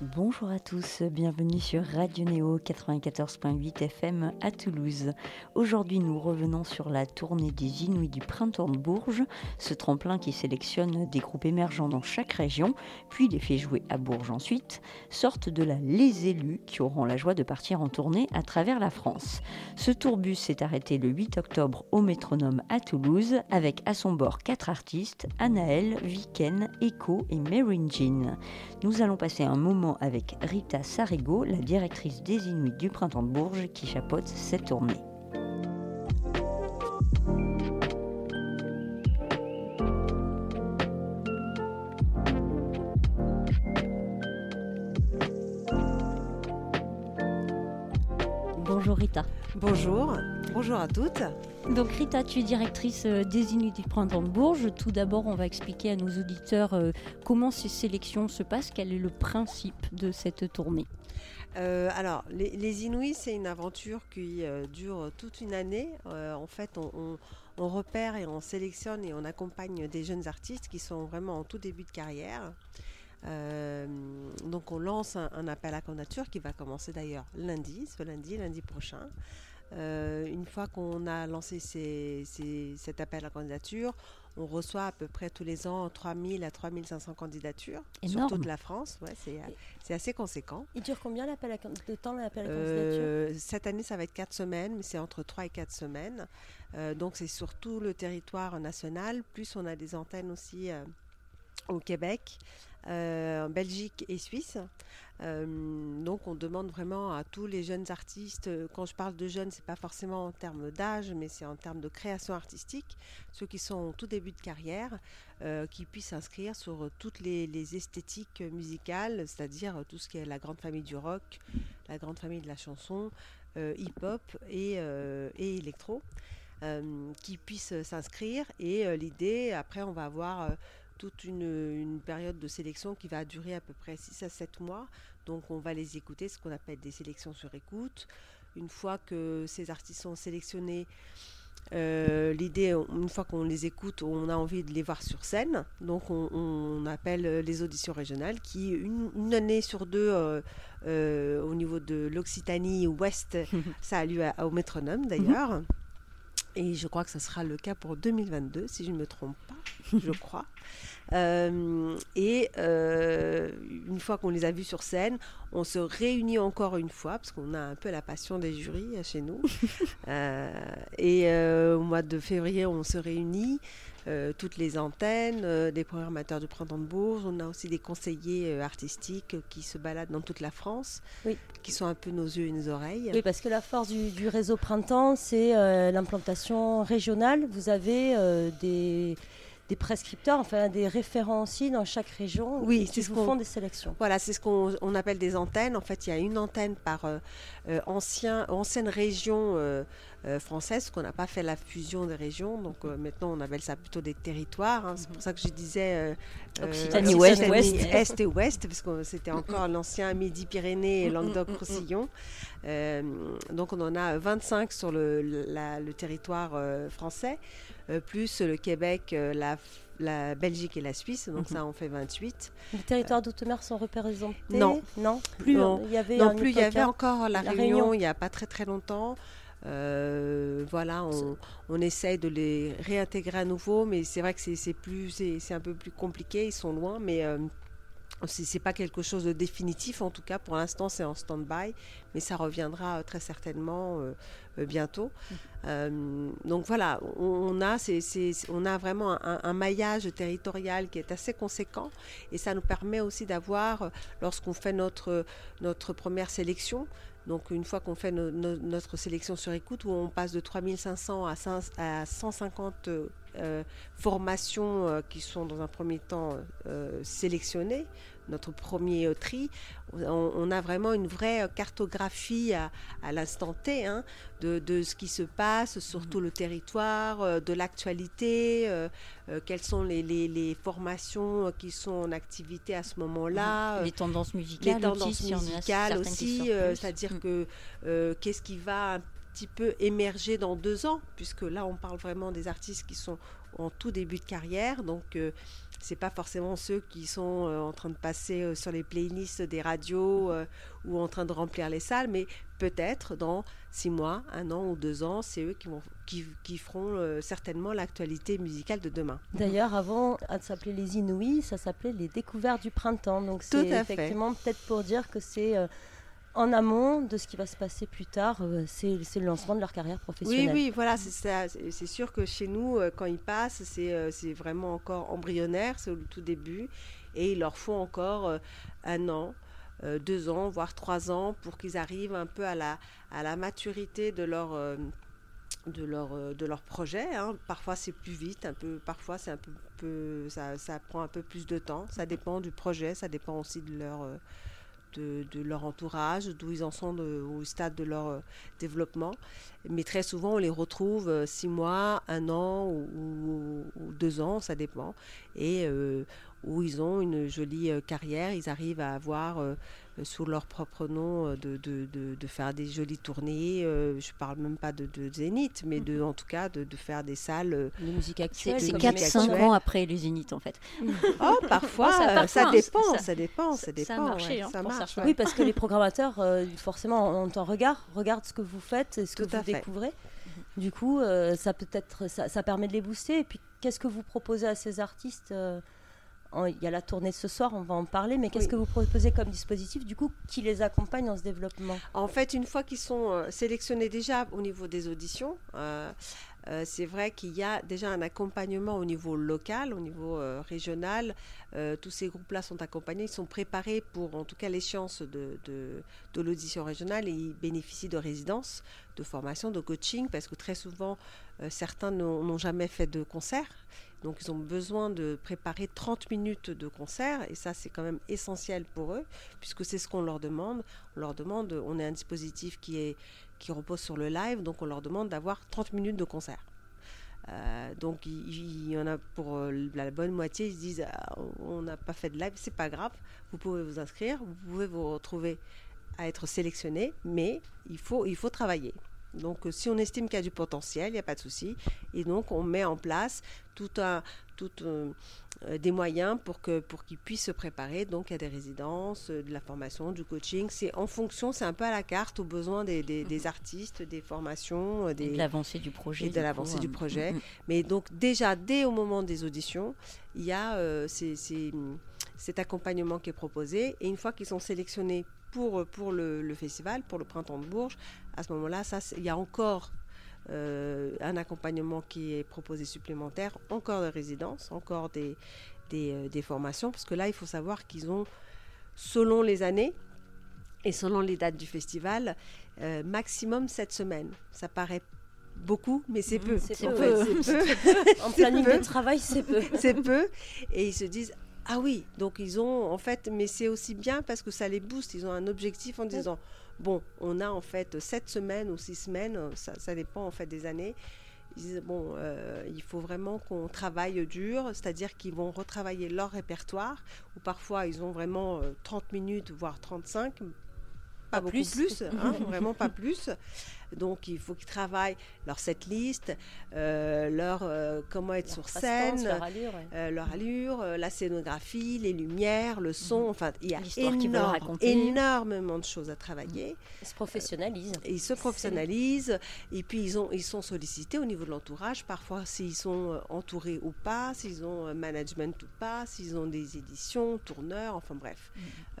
Bonjour à tous, bienvenue sur Radio Néo 94.8 FM à Toulouse. Aujourd'hui, nous revenons sur la tournée des Inuits du printemps de Bourges, ce tremplin qui sélectionne des groupes émergents dans chaque région, puis les fait jouer à Bourges ensuite, sorte de là les élus qui auront la joie de partir en tournée à travers la France. Ce tourbus s'est arrêté le 8 octobre au métronome à Toulouse, avec à son bord quatre artistes, Anaël, Viken, Echo et Marin Jean. Nous allons passer un moment avec Rita Sarigo, la directrice des Inuits du Printemps de Bourges, qui chapeaute cette tournée. Bonjour Rita. Bonjour, bonjour à toutes. Donc Rita, tu es directrice euh, des Inuits Printemps de Bourges. Tout d'abord, on va expliquer à nos auditeurs euh, comment ces sélections se passent, quel est le principe de cette tournée. Euh, alors, les, Inuits, c'est une aventure qui dure toute une année. en fait, on, repère et on sélectionne et on accompagne des jeunes artistes qui sont vraiment en tout début de carrière. donc on lance un, appel à candidature qui va commencer d'ailleurs lundi, ce lundi, lundi prochain. Euh, une fois qu'on a lancé cet appel à candidature, on reçoit à peu près tous les ans 3000 à 3500 candidatures sur toute la France. Ouais, c'est assez conséquent. Il dure combien l'appel de temps l'appel à euh, candidature? Cette année, ça va être 4 semaines, mais c'est entre 3 et 4 semaines. Euh, donc c'est sur tout le territoire national, plus on a des antennes aussi au Québec, en Belgique et Suisse. Euh, donc on demande vraiment à tous les jeunes artistes, quand je parle de jeunes, c'est pas forcément en termes d'âge, mais c'est en termes de création artistique, ceux qui sont au tout début de carrière, euh, qui puissent s'inscrire sur toutes les, esthétiques musicales, c'est-à-dire tout ce qui est la grande famille du rock, la grande famille de la chanson, euh, hip-hop et, et électro. qui puissent s'inscrire et l'idée après on va avoir toute une, période de sélection qui va durer à peu près 6 à 7 mois. Donc on va les écouter, ce qu'on appelle des sélections sur écoute. Une fois que ces artistes sont sélectionnés, euh, l'idée, une fois qu'on les écoute, on a envie de les voir sur scène. Donc on, appelle les auditions régionales qui, une, année sur deux, euh, euh, au niveau de l'Occitanie ouest, ça a lieu au métronome d'ailleurs. Et je crois que ce sera le cas pour 2022, si je ne me trompe pas, je crois. Euh, et euh, une fois qu'on les a vus sur scène, on se réunit encore une fois, parce qu'on a un peu la passion des jurys euh, chez nous. et au mois de février, on se réunit. Toutes les antennes, des programmateurs du Printemps de Bourges. On a aussi des conseillers artistiques qui se baladent dans toute la France, qui sont un peu nos yeux et nos oreilles. Oui, parce que la force du, du réseau Printemps, c'est l'implantation régionale. Vous avez des des prescripteurs, enfin des référents aussi dans chaque région oui, qui ce font des sélections. Voilà, c'est ce qu'on appelle des antennes. En fait, il y a une antenne par euh, euh, ancien, ancienne région euh, française, qu'on n'a pas fait la fusion des régions. Donc maintenant, on appelle ça plutôt des territoires. Hein. C'est pour ça que je disais Occitanie, ouest, ouest. Est et Ouest, parce que c'était encore l'ancien Midi-Pyrénées et Languedoc-Roussillon. donc on en a 25 sur le, le territoire français. Euh, plus le Québec, euh, la, la, Belgique et la Suisse, donc mhm. ça en fait 28. Les territoires d'outre-mer sont représentés? Non. Non, plus il y avait, non, plus, il y avait encore la, Réunion, il n'y a pas très très longtemps. Euh, voilà, on, on, essaye de les réintégrer à nouveau, mais c'est vrai que c'est plus, c'est un peu plus compliqué. Ils sont loin, mais c'est pas quelque chose de définitif en tout cas pour l'instant c'est en stand-by mais ça reviendra très certainement euh, bientôt euh, donc voilà on, a on a vraiment un, maillage territorial qui est assez conséquent et ça nous permet aussi d'avoir lorsqu'on fait notre notre première sélection donc une fois qu'on fait notre sélection sur écoute où on passe de 3500 à, à 150 euh, formations euh, qui sont dans un premier temps euh, sélectionnées, notre premier tri, on, on a vraiment une vraie cartographie à, à l'instant T hein, de, de ce qui se passe sur tout le territoire, euh, de l'actualité, euh, euh, quelles sont les, les- les formations qui sont en activité à ce moment-là. les tendances musicales, les tendances aussi, musicales euh, c'est-à-dire Mm. que qu'est-ce qui va un petit peu émerger dans deux ans, puisque là on parle vraiment des artistes qui sont en tout début de carrière, donc euh, c'est pas forcément ceux qui sont euh, en train de passer euh, sur les playlists des radios euh, ou en train de remplir les salles, mais peut-être dans six mois, un an ou deux ans, c'est eux qui, vont, qui, qui feront certainement l'actualité musicale de demain. D'ailleurs, avant à s'appeler les Inouïs, ça s'appelait les Découvertes du printemps. Donc Tout c'est effectivement peut-être pour dire que c'est en amont de ce qui va se passer plus tard. euh, c'est le lancement de leur carrière Oui, professionnelle. oui, voilà, c'est sûr que chez nous, euh, quand ils passent, c'est euh, c'est vraiment encore embryonnaire, c'est au tout début, et il leur faut encore un an, deux ans, voire trois ans, pour qu'ils arrivent un peu à la, maturité de leur, projet. hein. Parfois, c'est plus vite, un peu, parfois, c'est un peu, ça, prend un peu plus de temps. Ça dépend du projet, ça dépend aussi de leur, de, leur entourage, d'où ils en sont au stade de leur euh, développement. Mais très souvent, on les retrouve euh, six mois, un an ou, deux ans, ça dépend. Et euh, où ils ont une jolie carrière, ils arrivent à avoir sous leur propre nom euh, de, de- de- de faire des jolies tournées. euh, je parle même pas de, de zénith, mais de, en tout cas de, de faire des salles. euh, Les musiques C'est actuelles. c'est comme 4-5 actuel. ans après les Zéniths, en fait. Oh, parfois, ça, euh, parfois, ça dépend, ça- ça, dépend, ça, ça- dépend. ça a marché, ouais, hein, ça marche. ouais. Oui, parce que les programmateurs, euh, forcément, en temps regard, regardent ce que vous faites et ce que Tout vous fait. découvrez. Du coup, euh, ça peut être, ça, ça permet de les booster. Et puis, qu'est-ce que vous proposez à ces artistes euh, Il y a la tournée ce soir, on va en parler. Mais qu'est-ce Oui. que vous proposez comme dispositif, du coup, qui les accompagne dans ce développement? En fait, une fois qu'ils sont euh, sélectionnés déjà au niveau des auditions, euh, euh, c'est vrai qu'il y a déjà un accompagnement au niveau local, au niveau euh, régional. Tous ces groupes-là sont accompagnés, ils sont préparés pour en tout cas l'échéance de, de, de l'audition régionale et ils bénéficient de résidences, de formation, de coaching, parce que très souvent, certains n'ont jamais fait de concert. Donc ils ont besoin de préparer 30 minutes de concert et ça c'est quand même essentiel pour eux puisque c'est ce qu'on leur demande. On leur demande, on est un dispositif qui, est, qui repose sur le live, donc on leur demande d'avoir 30 minutes de concert. Euh, donc il, y en a pour euh, la bonne moitié, ils se disent Ah, on n'a pas fait de live, c'est pas grave, vous pouvez vous inscrire, vous pouvez vous retrouver à être sélectionné, mais il faut, il faut travailler. Donc euh, si on estime qu'il y a du potentiel, il n'y a pas de souci, et donc on met en place tout un, tout, euh, euh, des moyens pour que pour qu'ils puissent se préparer. Donc il y a des résidences, de la formation, du coaching. C'est en fonction, c'est un peu à la carte, aux besoins des, des- des artistes, des formations, Et de l'avancée du projet. et de l'avancée coup, du projet. mm. Mais donc déjà dès au moment des auditions, il y a euh, ces- ces- cet accompagnement qui est proposé. Et une fois qu'ils sont sélectionnés pour, pour le, le festival, pour le printemps de Bourges, à ce moment-là, il y a encore euh, un accompagnement qui est proposé supplémentaire, encore de résidence, encore des, des, euh, des formations, parce que là, il faut savoir qu'ils ont, selon les années et selon les dates du festival, euh, maximum sept semaines. Ça paraît beaucoup, mais c'est Mhm, peu. c'est En peu. En planning peu. de travail, c'est peu. c'est peu. Et ils se disent ah oui, donc ils ont en fait, mais c'est aussi bien parce que ça les booste. Ils ont un objectif en disant bon, on a en fait sept semaines ou six semaines, ça, ça dépend en fait des années. Ils disent bon, euh, il faut vraiment qu'on travaille dur, c'est-à-dire qu'ils vont retravailler leur répertoire, ou parfois ils ont vraiment euh, 30 minutes, voire 35, pas, Pas beaucoup plus. plus, hein, vraiment pas plus. Donc il faut qu'ils travaillent leur setlist, euh, leur euh, comment être sur scène, leur allure, ouais. euh, leur allure, la scénographie, les lumières, le son. Enfin, il y a énorme- énormément de choses à travailler. Ils se professionnalisent. Ils se professionnalisent. Et puis, ils, ont, ils sont sollicités au niveau de l'entourage. Parfois, s'ils sont entourés ou pas, s'ils ont un management ou pas, s'ils ont des éditions, tourneurs, enfin bref.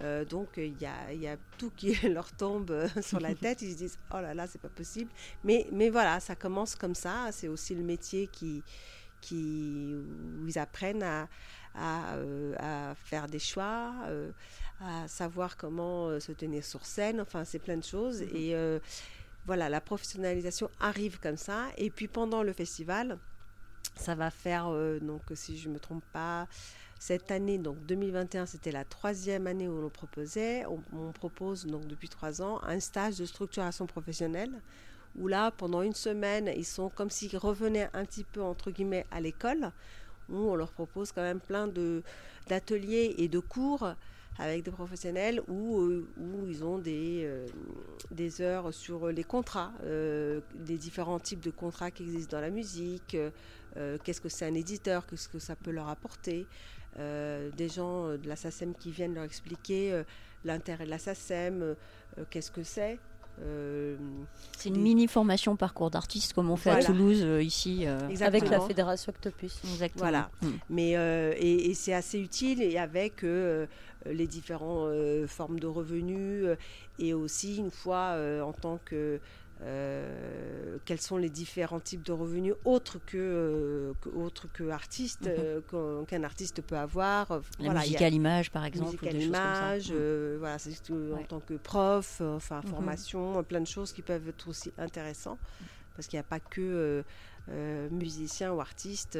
Euh, donc, il y, a, y a tout qui leur tombe sur la tête. Ils se disent, oh là là, c'est pas possible. Mais, mais voilà, ça commence comme ça. C'est aussi le métier qui, qui, où ils apprennent à, à, euh, à faire des choix, euh, à savoir comment euh, se tenir sur scène. Enfin, c'est plein de choses. Et euh, voilà, la professionnalisation arrive comme ça. Et puis pendant le festival, Ça va faire, donc si je ne me trompe pas, cette année, donc 2021, c'était la troisième année où on proposait. On, propose donc depuis trois ans un stage de structuration professionnelle où là, pendant une semaine, ils sont comme s'ils revenaient un petit peu entre guillemets à l'école, où on leur propose quand même plein d'ateliers et de cours avec des professionnels où, où ils ont des, euh, des heures sur les contrats, euh, des différents types de contrats qui existent dans la musique, euh, qu'est-ce que c'est un éditeur, qu'est-ce que ça peut leur apporter, des gens de la SACEM qui viennent leur expliquer l'intérêt de la SACEM, qu'est-ce que c'est. c'est une mini formation parcours d'artiste comme on fait à Toulouse ici avec la fédération Octopus. Exactement. Voilà. Mm. Mais et, et c'est assez utile et avec euh, les différentes euh, formes de revenus euh, et aussi une fois en tant que quels sont les différents types de revenus autres que, autres que artiste mhm. qu'un artiste peut avoir. La voilà, musique à l'image par exemple musique à l'image voilà c'est en tant que prof enfin mhm. formation plein de choses qui peuvent être aussi intéressants. Parce qu'il n'y a pas que musicien ou artiste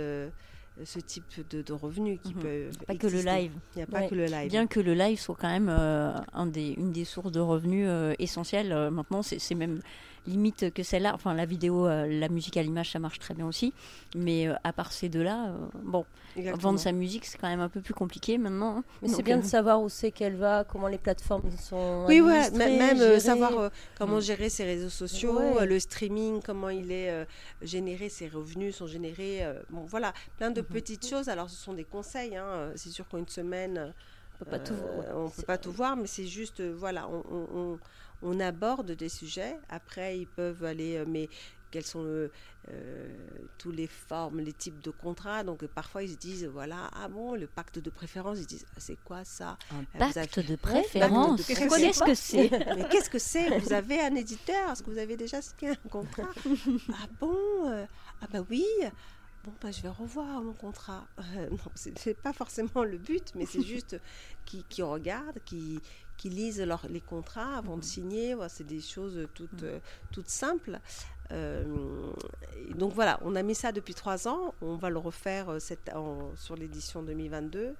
ce type de, revenus qui mhm. peut pas que le live. Il n'y a pas que le live. Bien que le live soit quand même euh, un des, une des sources de revenus euh, essentielles euh, maintenant c'est même limite que celle-là. Enfin, la vidéo, euh, la musique à l'image, ça marche très bien aussi. Mais euh, à part ces deux-là, euh, bon, vendre sa musique, c'est quand même un peu plus compliqué maintenant. Hein. Mais c'est bien de savoir où c'est qu'elle va, comment les plateformes sont. Oui, ouais, même savoir comment mm. gérer ses réseaux sociaux, le streaming, comment il est généré, ses revenus sont générés. bon, voilà, plein de mm-hmm. petites choses. Alors, ce sont des conseils. Hein. C'est sûr qu'en une semaine. On peut pas tout, on peut pas tout voir, mais c'est juste, voilà, on, on aborde des sujets. Après, ils peuvent aller, euh, mais quelles sont euh, euh, tous les formes, les types de contrats. Donc parfois ils se disent voilà ah bon le pacte de préférence ils disent ah, c'est quoi ça? Un pacte de préférence. Qu'est-ce que c'est? Mais qu'est-ce que c'est? Vous avez un éditeur? Est-ce que vous avez déjà signé un contrat? Ah bon Ah bah oui. Bon, bah, je vais revoir mon contrat. non, c'est pas forcément le but, mais c'est juste qui, qui regarde, qui, qui lisent les contrats avant de signer. c'est des choses toutes, euh, toutes simples. Euh, donc voilà, on a mis ça depuis trois ans. On va le refaire euh, cette, sur l'édition 2022.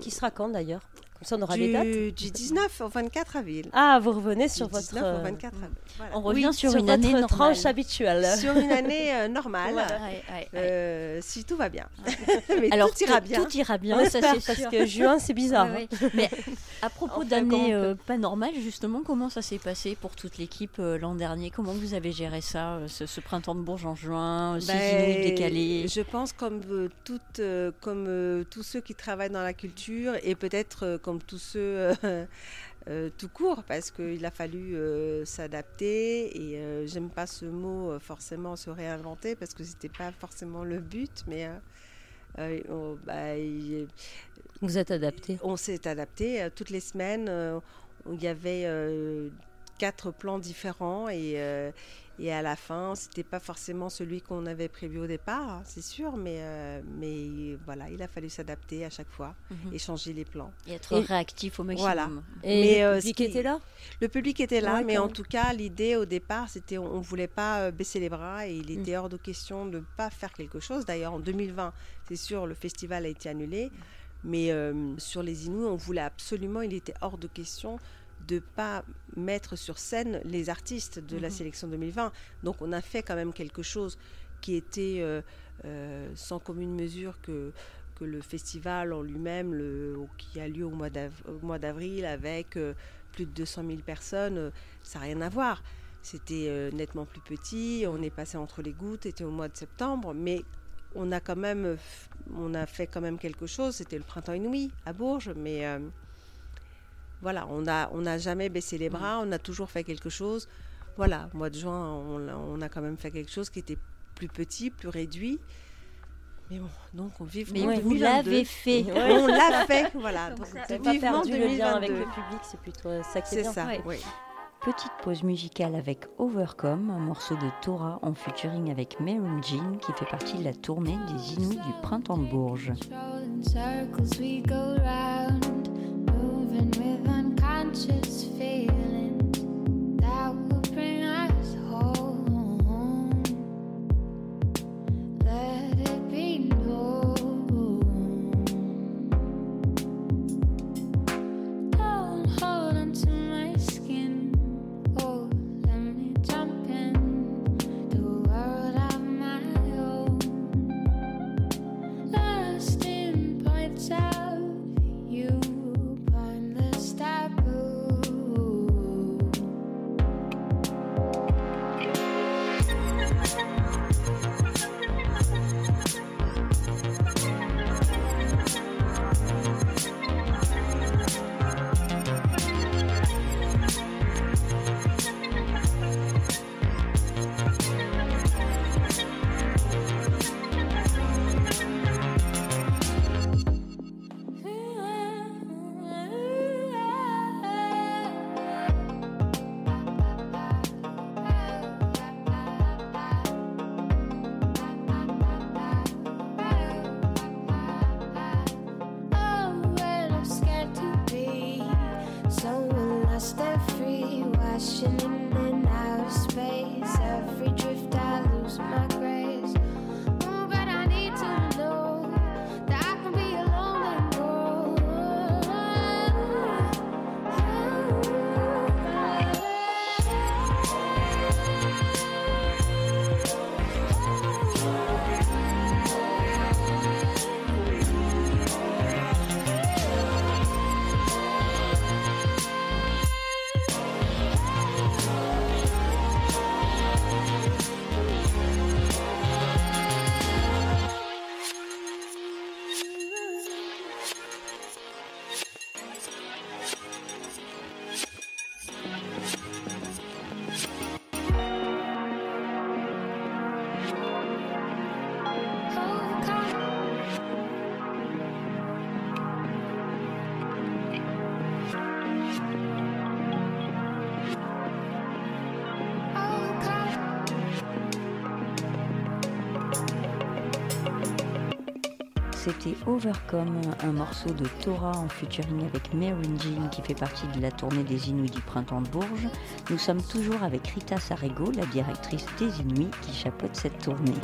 Qui sera quand d'ailleurs? Comme ça, on aura du, dates. Du 19 au 24 avril. Ah, vous revenez sur votre. 19 au 24 avril. On revient sur, une année normale. tranche habituelle. Sur une année euh, normale. Euh, si tout va bien. Mais Alors, tout ira bien. Tout ira bien, ça c'est Parce que juin, c'est bizarre. Mais à propos d'année euh, pas normale, justement, comment ça s'est passé pour toute l'équipe l'an dernier? Comment vous avez géré ça, ce, printemps de Bourges en juin, six ben, décalés Je pense comme, toutes, comme tous ceux qui travaillent dans la culture et peut-être comme tous ceux euh, euh, tout court, parce qu'il a fallu euh, s'adapter. Et j'aime pas ce mot forcément se réinventer, parce que c'était pas forcément le but, mais. Bah, Vous êtes adapté On s'est adapté. toutes les semaines, il y avait quatre plans différents et, et à la fin, c'était pas forcément celui qu'on avait prévu au départ, hein, c'est sûr, mais, euh, mais voilà, il a fallu s'adapter à chaque fois mhm. et changer les plans. Et être réactif au maximum. Voilà. Et mais, le euh, public était là? Le public était là, mais en tout cas, l'idée au départ, c'était on ne voulait pas euh, baisser les bras et il était mm. hors de question de ne pas faire quelque chose. D'ailleurs, en 2020, c'est sûr, le festival a été annulé. Mais sur les Inuits, on voulait absolument, il était hors de question de pas mettre sur scène les artistes de la mhm. sélection 2020. Donc on a fait quand même quelque chose qui était euh, euh, sans commune mesure que, que le festival en lui-même, qui a lieu au mois d'avril avec euh, plus de 200 000 personnes, ça n'a rien à voir. C'était nettement plus petit, on est passé entre les gouttes, c'était au mois de septembre, mais on a quand même, on a fait quand même quelque chose. C'était le printemps inouï à Bourges, mais voilà, on n'a on a jamais baissé les bras, on a toujours fait quelque chose. Voilà, mois de juin, on, a quand même fait quelque chose qui était plus petit, plus réduit. Mais bon, donc on vit Mais vous l'avez fait. on l'a fait, voilà. Donc, pas perdu le lien avec le public, c'est plutôt ça qui est, C'est ça, oui. Petite pause musicale avec Overcome, un morceau de Torah en featuring avec Mary Jean qui fait partie de la tournée des Inuits du printemps de Bourges. Crashing in and out of space. Every drift I lose my C'était Overcome, un morceau de Torah en featuring avec Mary Jean qui fait partie de la tournée des Inuits du printemps de Bourges. Nous sommes toujours avec Rita Sarego, la directrice des Inuits, qui chapeaute cette tournée.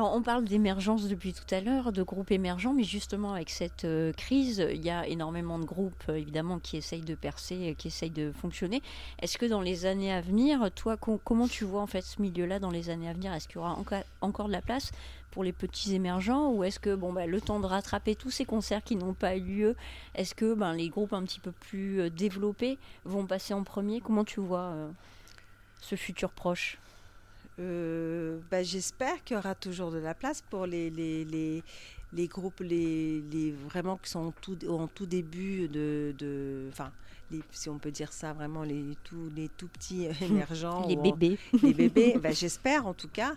Alors, on parle d'émergence depuis tout à l'heure, de groupes émergents, mais justement, avec cette euh, crise, il y a énormément de groupes, euh, évidemment, qui essayent de percer, euh, qui essayent de fonctionner. Est-ce que dans les années à venir, toi, com- comment tu vois en fait ce milieu-là dans les années à venir? Est-ce qu'il y aura encore de la place pour les petits émergents? Ou est-ce que bon, bah, le temps de rattraper tous ces concerts qui n'ont pas eu lieu, est-ce que ben, les groupes un petit peu plus développés vont passer en premier? Comment tu vois ce futur proche? Euh, bah, J'espère qu'il y aura toujours de la place pour les, les, les, les groupes les, les vraiment qui sont en tout, en tout début de, de enfin, les- si on peut dire ça vraiment les tout les tout petits émergents Les en- bébés. les bébés bah, j'espère en tout cas.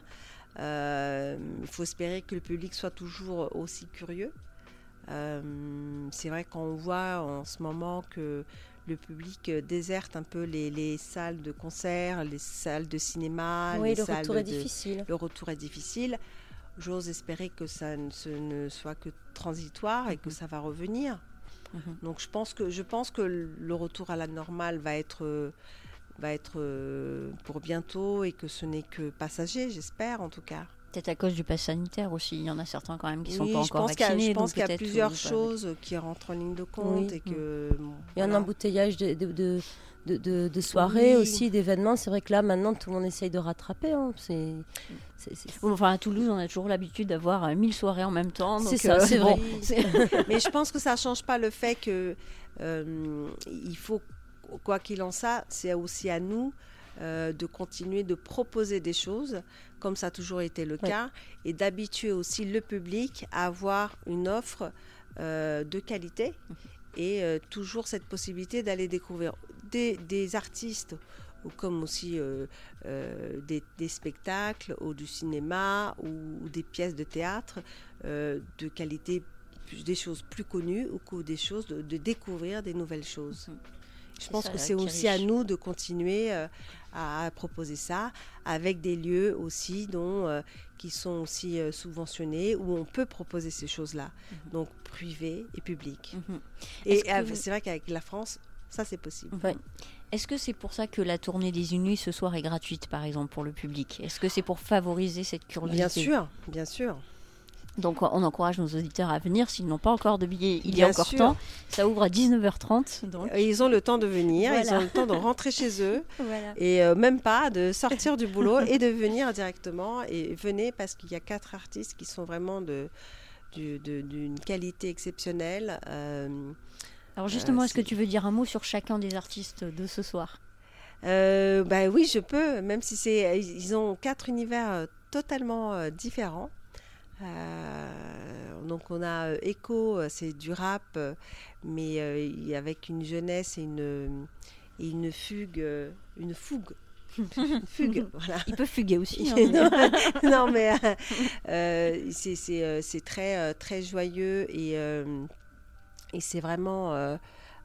Euh, il faut espérer que le public soit toujours aussi curieux. Euh, c'est vrai qu'on voit en ce moment que le public euh, déserte un peu les, les salles de concert, les salles de cinéma, oui, les le salles retour est de- difficile. le retour est difficile. J'ose espérer que ça ne, ce ne soit que transitoire et que ça va revenir. Mhm. Donc je pense que je pense que le retour à la normale va être va être euh, pour bientôt et que ce n'est que passager, j'espère en tout cas. Peut-être à cause du pass sanitaire aussi. Il y en a certains quand même qui sont Oui, pas je encore pense qu'il y a, vaccinés. je pense qu'il y a plusieurs euh, choses qui rentrent en ligne de compte Oui. et que bon, Il y a un embouteillage de, de, de, de- de- de soirées Oui. aussi, d'événements. C'est vrai que là, maintenant, tout le monde essaye de rattraper. hein. C'est c'est- c'est- Bon, enfin, à Toulouse, on a toujours l'habitude d'avoir euh, 1000 soirées en même temps. C'est ça, euh, c'est bon, vrai. Mais je pense que ça ne change pas le fait que euh, il faut, quoi qu'il en soit, c'est aussi à nous euh, de continuer de proposer des choses, comme ça a toujours été le Ouais. cas, et d'habituer aussi le public à avoir une offre euh, de qualité et euh, toujours cette possibilité d'aller découvrir des, des artistes ou comme aussi euh, des, des spectacles ou du cinéma ou, ou des pièces de théâtre de qualité, des choses plus connues ou des choses de, de découvrir des nouvelles choses. Je pense que c'est aussi à nous de continuer euh, à, proposer ça avec des lieux aussi dont, euh, qui sont aussi euh, subventionnés où on peut proposer ces choses-là, Mhm. donc privé et public. Mhm. Et c'est vrai qu'avec la France, ça c'est possible. Ouais. Est-ce que c'est pour ça que la tournée des Inuits ce soir est gratuite, par exemple, pour le public? Est-ce que c'est pour favoriser cette curiosité? Bien sûr, bien sûr. Donc, on encourage nos auditeurs à venir s'ils n'ont pas encore de billets. Il y a encore sûr. temps. Ça ouvre à 19h30. Donc, Et Ils ont le temps de venir, ils ont le temps de rentrer chez eux voilà. et euh, même pas de sortir du boulot et de venir directement. Et venez parce qu'il y a quatre artistes qui sont vraiment de du- de- d'une qualité exceptionnelle. euh, Alors, justement, Euh, est-ce que tu veux dire un mot sur chacun des artistes de ce soir? Bah oui, je peux, même si c'est, ils ont quatre univers totalement différents. Euh, donc on a euh, Echo, euh, c'est du rap, mais avec une jeunesse et une, et une fugue, une fougue, une fugue, voilà. Il peut fuguer aussi. hein, non, non, mais euh, c'est- très, très joyeux et, euh, et c'est vraiment.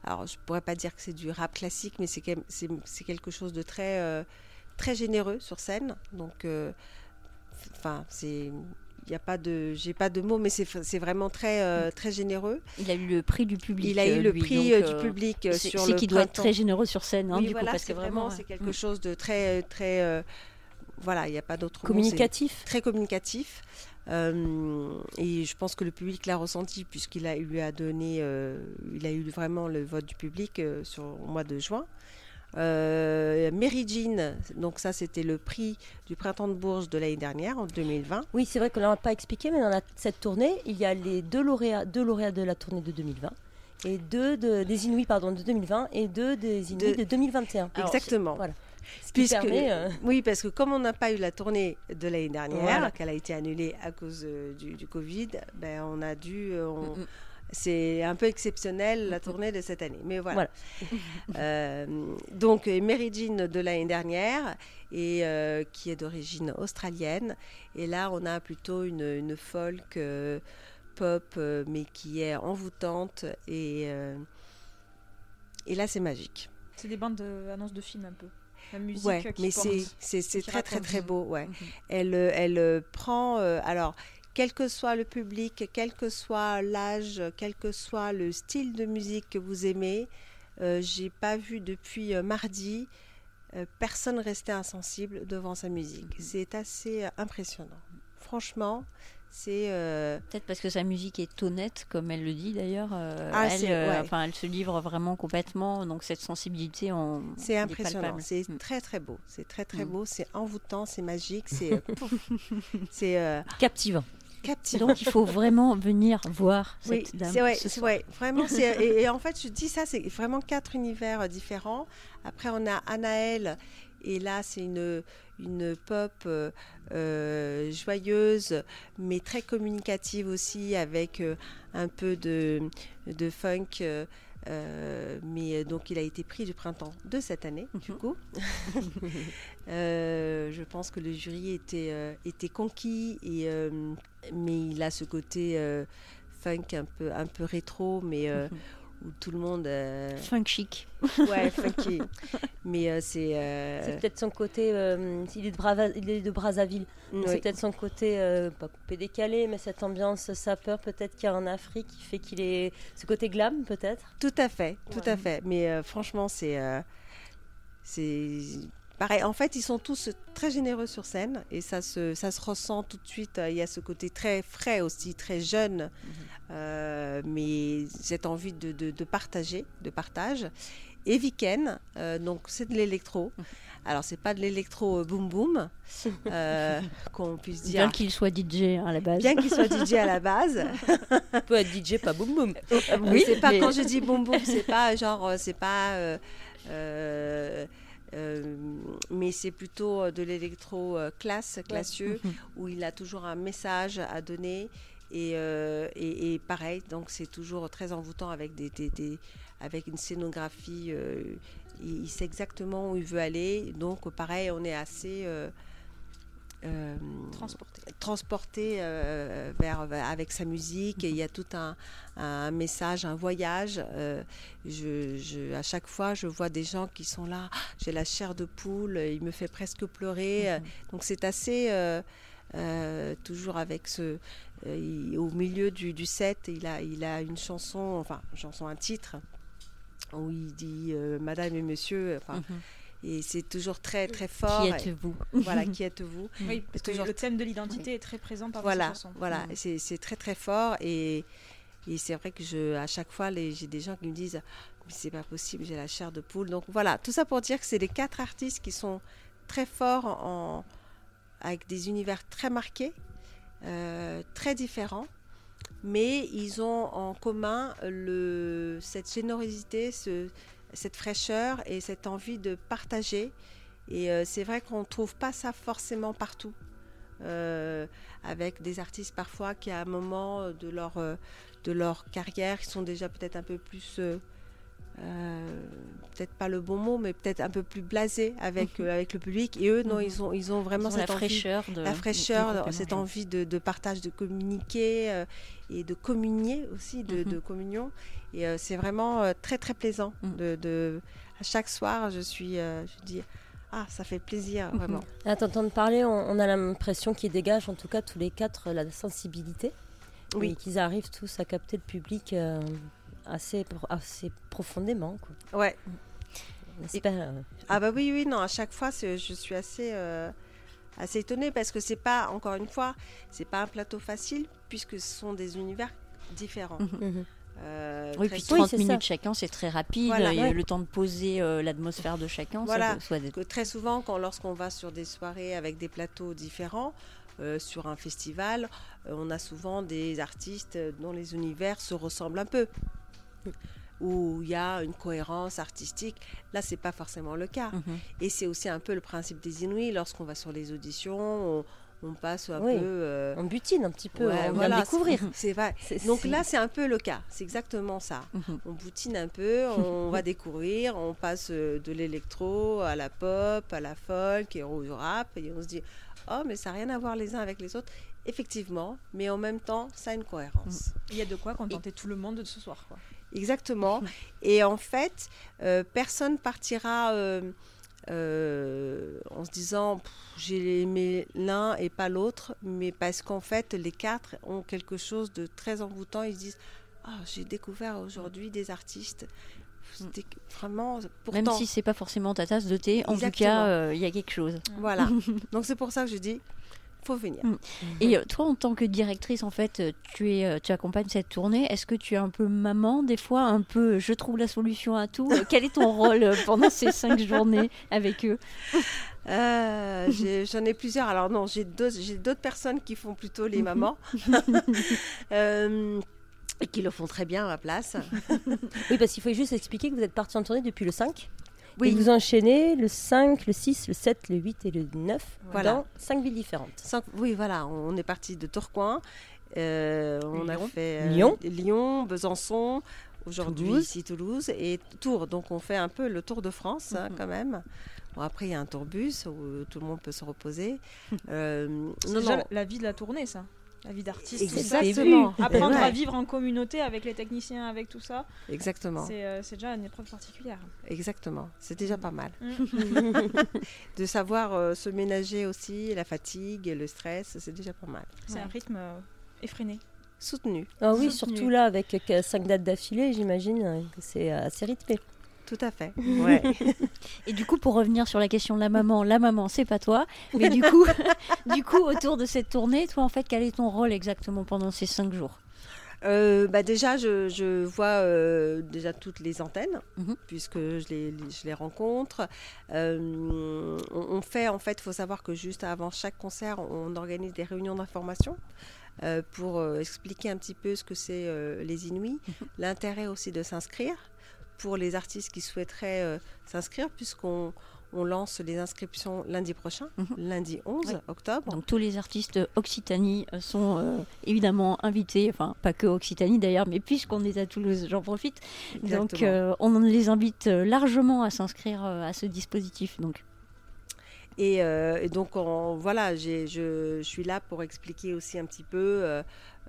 alors, je pourrais pas dire que c'est du rap classique, mais c'est quel- c'est c'est quelque chose de très, très généreux sur scène. Donc, enfin, c'est. Il y a pas de, j'ai pas de mots, mais c'est c'est vraiment très euh, très généreux. Il a eu le prix du public. Il a eu euh, le lui, prix donc, euh, du public c'est sur c'est le qu'il doit être très généreux sur scène, hein, oui, du voilà, coup, parce c'est que vraiment c'est quelque Mm. chose de très très voilà, il n'y a pas d'autre mot, c'est Communicatif. très communicatif. Euh, et je pense que le public l'a ressenti puisqu'il a, lui a donné, euh, il a eu vraiment le vote du public euh, sur au mois de juin. Euh, Mary Jean, donc ça c'était le prix du printemps de Bourges de l'année dernière en 2020. Oui, c'est vrai qu'on l'a pas expliqué, mais dans la- cette tournée, il y a les deux lauréats, deux lauréats de la tournée de 2020 et deux de, des Inuits pardon, de 2020 et deux des Inuits De- de, 2021. Alors, Exactement. voilà. Ce qui Puisque, permet, euh, Oui, parce que comme on n'a pas eu la tournée de l'année dernière, Voilà. qu'elle a été annulée à cause euh, du, du Covid, ben, on a dû... euh, on- Mm, mm. C'est un peu exceptionnel la tournée de cette année. Mais voilà. Voilà. Euh, donc, euh, Mary Jean de l'année dernière, et, euh, qui est d'origine australienne. Et là, on a plutôt une, une folk euh, pop, euh, mais qui est envoûtante. Et, et là, c'est magique. C'est des bandes de- annonces de films un peu. La musique Ouais, qui mais c'est très très très beau. Ouais. Mhm. Elle, elle prend, alors, quel que soit le public, quel que soit l'âge, quel que soit le style de musique que vous aimez, euh, j'ai pas vu depuis euh, mardi euh, personne rester insensible devant sa musique. C'est assez euh, impressionnant. Franchement, c'est Peut-être parce que sa musique est honnête, comme elle le dit d'ailleurs. Ah, elle, ouais. enfin, elle se livre vraiment complètement, donc cette sensibilité, on, c'est impressionnant. C'est Mm. très très beau. C'est très très Mm. beau. C'est envoûtant. C'est magique. C'est c'est captivant. Captivant. Donc il faut vraiment venir voir cette Oui, dame. c'est ouais, ce ouais, vraiment. et, et en fait, je dis ça, c'est vraiment quatre univers euh, différents. Après, on a Anaël, et là, c'est une, une pop euh, euh, joyeuse, mais très communicative aussi, avec euh, un peu de, de funk. euh, euh, mais euh, donc, il a été prix du printemps de cette année, du Mhm. coup. Euh, je pense que le jury était, euh, était conquis, et, mais il a ce côté funk un peu, un peu rétro, mais euh, où tout le monde. euh, Funk chic. ouais, funky. mais euh, c'est. euh, C'est peut-être son côté. euh, il, est de Brava- il est de Brazzaville. oui, C'est peut-être son côté, euh, pas coupé décalé, mais cette ambiance sapeur peut-être qu'il y a en Afrique qui fait qu'il est. Ce côté glam peut-être? Tout à fait, tout Ouais. à fait. Mais euh, franchement, c'est. euh, c'est. Pareil, en fait, ils sont tous très généreux sur scène et ça se, ça se ressent tout de suite. Il y a ce côté très frais aussi, très jeune, euh, mais cette envie de, de- de partager, de partage. Et Viken, euh, donc c'est de l'électro. Alors, c'est pas de l'électro euh, boom boom, euh, qu'on puisse dire. Bien qu'il soit DJ hein, à la base. Bien qu'il soit DJ à la base, Il peut être DJ, pas boum boum. Oui, c'est pas mais- quand je dis boum boum, c'est pas genre, c'est pas. euh, euh, euh, mais c'est plutôt euh, de l'électro euh, classe, classieux, Mhm. où il a toujours un message à donner. Et, euh, et, et pareil, donc c'est toujours très envoûtant avec, des, des- des- avec une scénographie. euh, il, il sait exactement où il veut aller. Donc pareil, on est assez. euh, euh, transporté. transporté euh, vers, avec sa musique et il y a tout un, un message, un voyage. Euh, je, je- à chaque fois, je vois des gens qui sont là, Ah, j'ai la chair de poule, il me fait presque pleurer. Euh, Donc c'est assez, euh, euh, toujours avec ce... euh, il- au milieu du, du set, il a, il a une chanson, enfin, chanson, un titre, où il dit euh, Madame et Monsieur, enfin, Mhm. Et c'est toujours très très fort. Qui êtes-vous voilà, qui êtes-vous Oui, parce que toujours- le thème de l'identité est très présent par voilà, cette chanson. voilà, Mm. c'est c'est très très fort et, et c'est vrai que je, à chaque fois, les- j'ai des gens qui me disent mais c'est pas possible, j'ai la chair de poule. Donc voilà, tout ça pour dire que c'est les quatre artistes qui sont très forts en, avec des univers très marqués, euh, très différents, mais ils ont en commun le, cette générosité, ce, cette fraîcheur et cette envie de partager. Et euh, c'est vrai qu'on ne trouve pas ça forcément partout. Euh, avec des artistes parfois qui à un moment de leur, euh, de leur carrière, qui sont déjà peut-être un peu plus, euh, euh, peut-être pas le bon mot, mais peut-être un peu plus blasés avec, euh, avec le public. Et eux, non, Mhm. ils, ont, ils ont Ils vraiment la cette envie fraîcheur de la de fraîcheur, complètement, cette envie de, de partage, de communiquer euh, et de communier aussi, de, Mhm. de communion. Et euh, c'est vraiment euh, très très plaisant. Mhm. De, de- à chaque soir, je suis, euh, je dis, ah, ça fait plaisir, vraiment. À t'entendre parler, on, on a l'impression qu'ils dégagent, en tout cas tous les quatre, la sensibilité. Oui. Et qu'ils arrivent tous à capter le public euh, assez, pro- assez profondément. Quoi. Ouais. On espère, euh, Ah bah oui, oui, non, à chaque fois, je suis assez, euh, assez étonnée parce que c'est pas, encore une fois, c'est pas un plateau facile puisque ce sont des univers différents. Mhm. mhm. Euh, Oui, puis souvent- 30 c'est minutes ça. chacun, c'est très rapide. Voilà. il y a Ouais. le temps de poser euh, l'atmosphère de chacun. Voilà. Ça doit- soit d'être- que très souvent, quand, lorsqu'on va sur des soirées avec des plateaux différents, euh, sur un festival, euh, on a souvent des artistes dont les univers se ressemblent un peu, où il y a une cohérence artistique. Là, c'est pas forcément le cas. Mhm. Et c'est aussi un peu le principe des Inuits. Lorsqu'on va sur les auditions, on, on passe un Oui. peu. euh, On butine un petit peu, ouais, on voilà, vient découvrir. c'est- vrai. Donc là, c'est un peu le cas. C'est exactement ça. Mhm. On boutine un peu, on va découvrir, on passe euh, de l'électro à la pop, à la folk et au rap, et on se dit oh mais ça n'a rien à voir les uns avec les autres. Effectivement, mais en même temps, ça a une cohérence. Il y a de quoi contenter tout le monde de ce soir. Quoi. Exactement. Et en fait, euh, personne partira euh, euh, en se disant j'ai aimé l'un et pas l'autre, mais parce qu'en fait, les quatre ont quelque chose de très envoûtant. Ils se disent Ah, j'ai découvert aujourd'hui des artistes. C'était vraiment. Pourtant, Même si c'est pas forcément ta tasse de thé, en tout cas, euh, il y a quelque chose. Voilà. Donc c'est pour ça que je dis faut venir. Mm. Et euh, toi, en tant que directrice, en fait, euh, tu, es, euh, tu accompagnes cette tournée. Est-ce que tu es un peu maman, des fois, un peu je trouve la solution à tout? Quel est ton rôle pendant ces cinq journées avec eux? Euh, J'en ai, plusieurs. Alors non, j'ai d'autres j'ai d'autres personnes qui font plutôt les mamans. Euh, et qui le font très bien à ma place. Oui, parce qu'il faut juste expliquer que vous êtes parti en tournée depuis le 5. Oui. Et vous enchaînez le 5, le 6, le 7, le 8 et le 9 Voilà. dans 5 villes différentes. Cinq- oui, voilà, on est parti de Tourcoing. euh, on a Lyon. fait euh, Lyon. Lyon, Besançon, aujourd'hui ici Toulouse et Tours. Donc on fait un peu le tour de France hein, Mhm. quand même. Bon, après, il y a un tourbus où tout le monde peut se reposer. Euh, non, déjà non, la vie de la tournée, ça. La vie d'artiste. Exactement. Apprendre Ouais. à vivre en communauté avec les techniciens, avec tout ça, Exactement. c'est euh, déjà une épreuve particulière. Exactement. C'est déjà pas mal. Mm. de savoir euh, se ménager aussi, la fatigue, le stress, c'est déjà pas mal. C'est Ouais. un rythme euh, effréné. Soutenu, Ah oui, Soutenu. surtout là, avec 5 dates d'affilée, j'imagine euh, que c'est euh, assez rythmé. Tout à fait. Ouais. Et du coup, pour revenir sur la question de la maman, la maman, c'est pas toi. Mais du coup, du coup, autour de cette tournée, toi, en fait, quel est ton rôle exactement pendant ces cinq jours? Euh, bah déjà, je, je vois euh, déjà toutes les antennes, Mhm. puisque je les, je les rencontre. Euh, on, on fait, en fait, il faut savoir que juste avant chaque concert, on organise des réunions d'information euh, pour euh, expliquer un petit peu ce que c'est euh, les Inuits, l'intérêt aussi de s'inscrire pour les artistes qui souhaiteraient euh, s'inscrire, puisqu'on on lance les inscriptions lundi prochain, Mhm. lundi 11 Oui. octobre. Donc tous les artistes Occitanie euh, sont euh, évidemment invités, enfin pas que Occitanie d'ailleurs, mais puisqu'on est à Toulouse, j'en profite. Donc euh, on les invite largement à s'inscrire à ce dispositif. Donc Et, euh, et donc, on- voilà, je, suis là pour expliquer aussi un petit peu euh,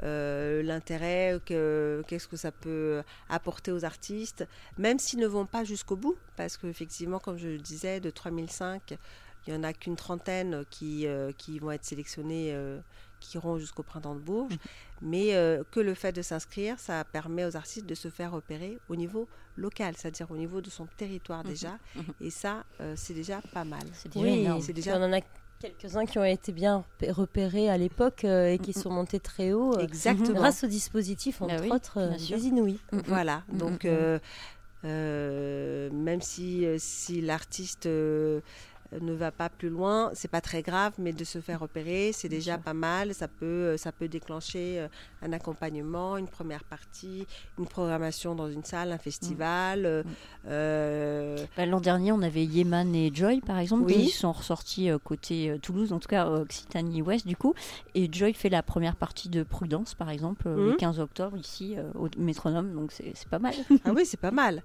euh, l'intérêt, que- qu'est-ce que ça peut apporter aux artistes, même s'ils ne vont pas jusqu'au bout, parce qu'effectivement, comme je le disais, de 3005, il n'y en a qu'une trentaine qui, vont être sélectionnés, qui iront jusqu'au printemps de Bourges, mais euh, que le fait de s'inscrire, ça permet aux artistes de se faire repérer au niveau local, c'est-à-dire au niveau de son territoire déjà, mhm. et ça, euh, c'est déjà pas mal. c'est déjà Oui, énorme. c'est déjà- on en a quelques-uns qui ont été bien repé- repérés à l'époque euh, et qui sont montés très haut euh, Exactement. grâce au dispositif, entre Bah oui, autres, euh, des Inouïs. Mhm. Voilà, Mhm, donc mhm. euh, euh, même si, si l'artiste euh, ne va pas plus loin, c'est pas très grave, mais de se faire repérer, c'est déjà pas mal. Ça peut, euh, ça peut déclencher euh, un accompagnement, une première partie, une programmation dans une salle, un festival. euh, euh, Bah, L'an dernier, on avait Yeman et Joy, par exemple, Oui. qui sont ressortis côté Toulouse, en tout cas Occitanie-Ouest, du coup. Et Joy fait la première partie de Prudence, par exemple, le Mhm. 15 octobre, ici, au métronome, donc c'est c'est pas mal. ah oui, c'est pas mal.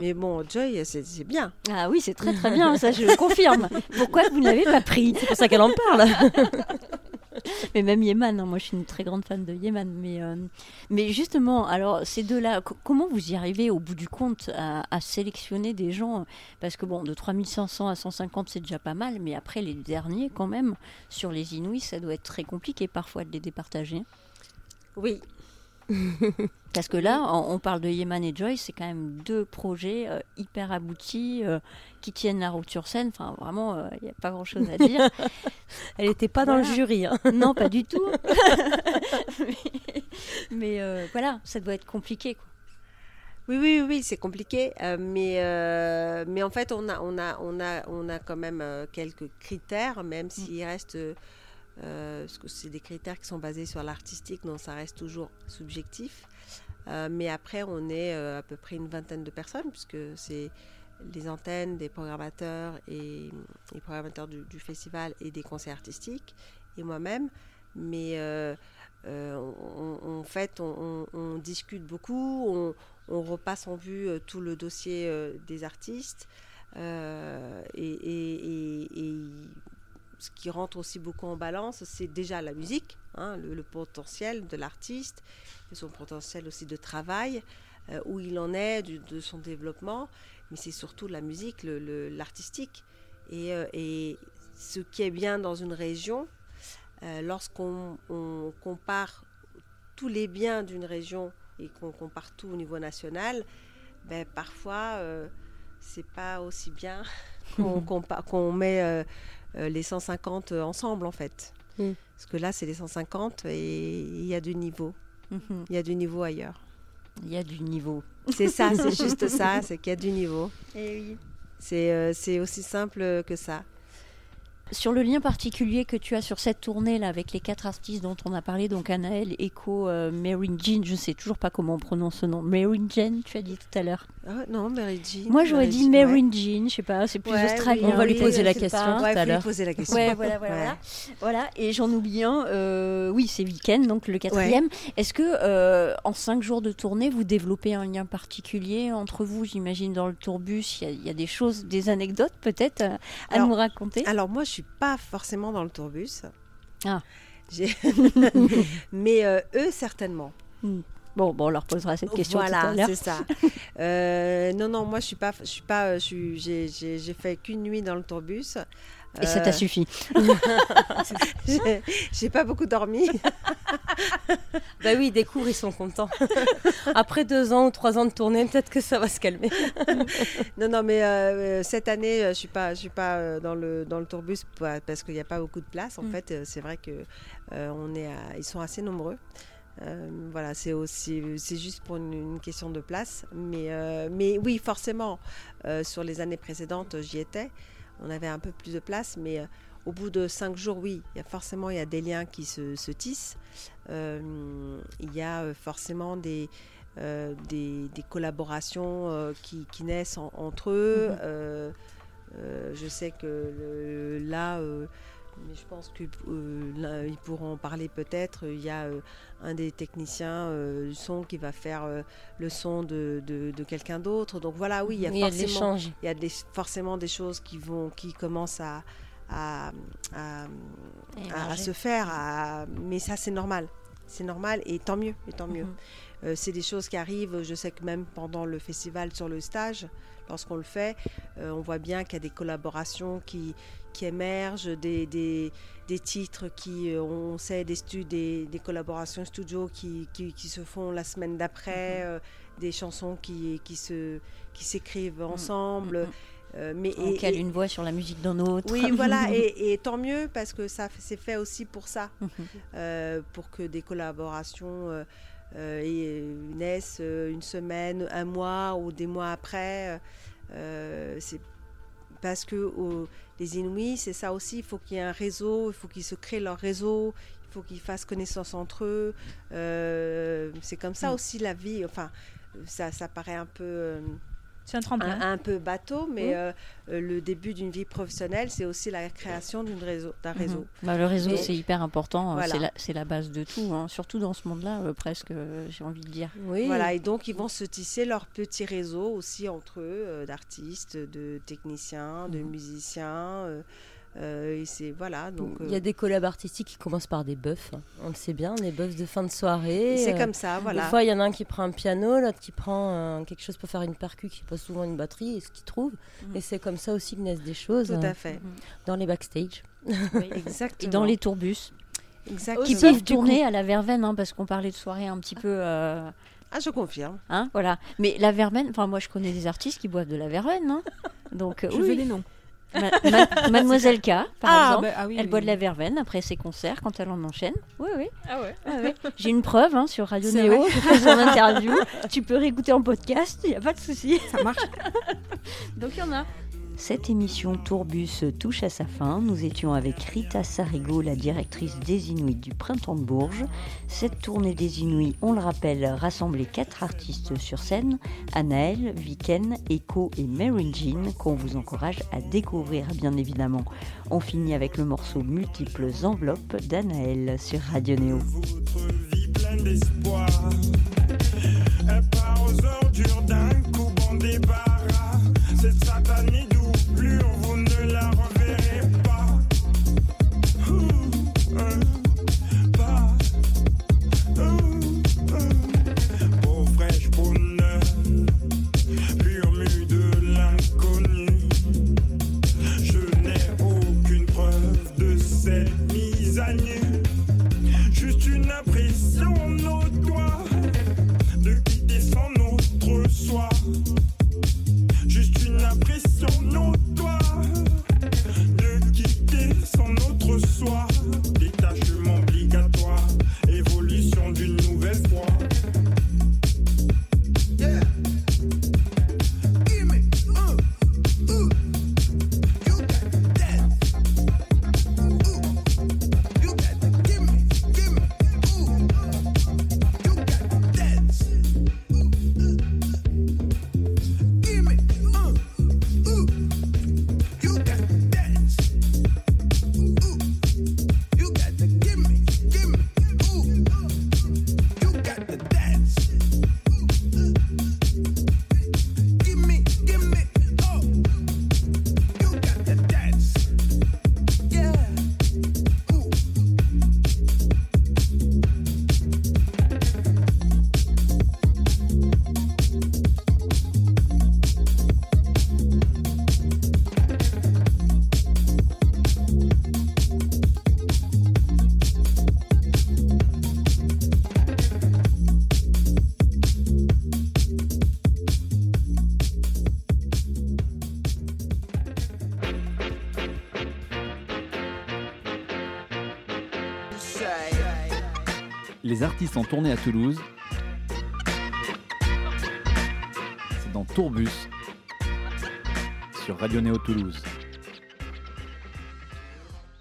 Mais bon, Joy, c'est bien. Ah oui, c'est très très bien, ça je le confirme. Pourquoi vous ne l'avez pas pris? C'est pour ça qu'elle en parle. mais même Yeman, hein, moi je suis une très grande fan de Yeman. Mais, euh, mais justement, alors ces deux-là, co- comment vous y arrivez au bout du compte à, à sélectionner des gens? Parce que bon, de 3500 à 150, c'est déjà pas mal, mais après les derniers, quand même, sur les Inuits, ça doit être très compliqué parfois de les départager. Oui, Parce que là, on, on parle de Yeman et Joyce, c'est quand même deux projets euh, hyper aboutis euh, qui tiennent la route sur scène. Enfin, vraiment, il n'y a pas grand-chose à dire. Elle n'était pas dans le jury. hein. non, pas du tout. mais mais, euh, voilà, ça doit être compliqué. Quoi. Oui, oui, oui, oui, c'est compliqué, euh, mais, euh, mais en fait, on a, on a, on a, on a quand même euh, quelques critères, même s'il reste, euh, parce que c'est des critères qui sont basés sur l'artistique, donc ça reste toujours subjectif. Euh, mais après, on est euh, à peu près une vingtaine de personnes, puisque c'est les antennes des programmateurs et les programmateurs du, festival et des conseils artistiques, et moi-même. Mais on- on- fait, on, discute beaucoup, on, repasse en vue tout le dossier des artistes. et ce qui rentre aussi beaucoup en balance, c'est déjà la musique, hein, le, potentiel de l'artiste, son potentiel aussi de travail, euh, où il en est de son développement, mais c'est surtout la musique, l'artistique. et, euh, et ce qui est bien dans une région, euh, lorsqu'on on compare tous les biens d'une région et qu'on compare tout au niveau national, ben, parfois c'est pas aussi bien qu'on met les 150 ensemble en fait. Mm. Parce que là c'est les 150 et il y a du niveau. Mhm. Il y a du niveau ailleurs. Il y a du niveau. C'est ça, c'est juste ça, c'est qu'il y a du niveau. Et oui. C'est euh, c'est aussi simple que ça. Sur le lien particulier que tu as sur cette tournée là avec les quatre artistes dont on a parlé, donc Anaël, Echo, euh, Mary Jean, je sais toujours pas comment on prononce ce nom. Mary Jean, tu as dit tout à l'heure. Ah, non, Mary Jean. Moi j'aurais dit Mary ouais. Jean, je sais pas, c'est plus Ouais, australien. oui, On va lui oui, poser la question tout à l'heure. poser la question. Ouais, voilà, voilà, Ouais. voilà. Et j'en oublie un. euh, oui, c'est Weekend, donc le quatrième. Est-ce que euh, en cinq jours de tournée, vous développez un lien particulier entre vous J'imagine dans le tourbus, il y, a- il y a des choses, des anecdotes peut-être à Alors- nous raconter? Alors moi, je suis pas forcément dans le tourbus. Ah. Mais euh, eux, certainement. Bon, bon, on leur posera cette question tout à voilà, l'heure. c'est ça. Euh, non, non, moi, je suis pas, je suis pas, j'ai, j'ai, j'ai fait qu'une nuit dans le tourbus. Et ça t'a Euh, suffi. j'ai, pas beaucoup dormi. Bah oui, des cours, ils sont contents. Après deux ans ou trois ans de tournée, peut-être que ça va se calmer. non, non, mais euh, cette année, je suis pas, je suis pas dans le dans le tourbus pa- parce qu'il n'y a pas beaucoup de place. En Mm. fait, c'est vrai que euh, on est, à- ils sont assez nombreux. Euh, voilà, c'est aussi, c'est juste pour une, une question de place. Mais, euh, mais oui, forcément, euh, sur les années précédentes, j'y étais. On avait un peu plus de place, mais au bout de cinq jours, oui, il y a forcément il y a des liens qui se, se tissent. Il y a forcément des, des, des collaborations qui, qui naissent en- entre eux. Euh, je sais que le- là, mais je pense qu'ils pourront en parler peut-être. Il y a euh, un des techniciens euh, du son qui va faire euh, le son de, de- de quelqu'un d'autre. Donc voilà, oui, il y a Il y a de forcément, il y a des- forcément des choses qui vont, qui commencent à, à, à- se faire. mais ça, c'est normal. C'est normal et tant mieux, et tant mieux. Mhm. Euh, c'est des choses qui arrivent. Je sais que même pendant le festival sur le stage, lorsqu'on le fait, euh, on voit bien qu'il y a des collaborations qui, qui émergent, des, des, des titres qui, euh, on sait, des, stu- des, des collaborations studio qui, qui, qui se font la semaine d'après, euh, des chansons qui, qui se qui s'écrivent ensemble. Mhm. Euh, mais On et- cale et- une voix sur la musique d'un autre. oui, voilà, et, et tant mieux parce que ça, c'est fait aussi pour ça, euh, pour que des collaborations et- naissent euh, une semaine, un mois ou des mois après. euh, c'est parce que les Inuits, c'est ça aussi. Il faut qu'il y ait un réseau, il faut qu'ils se créent leur réseau, il faut qu'ils fassent connaissance entre eux. Euh, c'est comme ça Mm. aussi la vie. Enfin, ça, ça paraît un peu. C'est un tremplin. un, un peu bateau, mais Mhm. euh, euh, le début d'une vie professionnelle, c'est aussi la création d'une réseau, d'un Mhm. réseau. Bah, le réseau, c'est hyper important. Voilà. C'est la, c'est la base de tout, hein, surtout dans ce monde-là, euh, presque, euh, j'ai envie de dire. Oui. Voilà, et donc ils vont se tisser leur petit réseau aussi entre eux, euh, d'artistes, de techniciens, de Mhm. musiciens. Euh, et c'est voilà, donc Il y a euh, des collabs artistiques qui commencent par des buffs. hein. On le sait bien, des buffs de fin de soirée. c'est euh, comme ça, voilà. Des fois, il y en a un qui prend un piano, l'autre qui prend euh, quelque chose pour faire une percu, qui pose souvent une batterie, et ce qu'il trouve. Mhm. Et c'est comme ça aussi que naissent des choses Tout à fait. dans les backstage. Oui. Exactement. Et dans les tourbus, Exactement. qui peuvent tourner à la verveine, hein, parce qu'on parlait de soirée un petit peu. euh, Ah, je confirme. hein, voilà. Mais la verveine, enfin, moi je connais des artistes qui boivent de la verveine. hein. Donc, euh, Je oui. veux des noms. Ma- ma- Mademoiselle K, par ah, exemple. bah, ah oui, Elle oui, boit de la verveine après ses concerts quand elle en enchaîne. Oui, oui. Ah ouais. ouais. J'ai une preuve hein, sur Radio Néo. Je fais son interview. Tu peux réécouter en podcast, il n'y a pas de souci. Ça marche. Donc il y en a. Cette émission Tourbus touche à sa fin. Nous étions avec Rita Sarigo, la directrice des Inuits du Printemps de Bourges. Cette tournée des Inuits, on le rappelle, rassemblait quatre artistes sur scène Anaël, Viken, Echo et Mary Jean, qu'on vous encourage à découvrir, bien évidemment. On finit avec le morceau Multiples enveloppes d'Anaël sur Radio Néo. Votre vie pleine d'espoir. Artistes en tournée à Toulouse. C'est dans Tourbus sur Radio Néo Toulouse.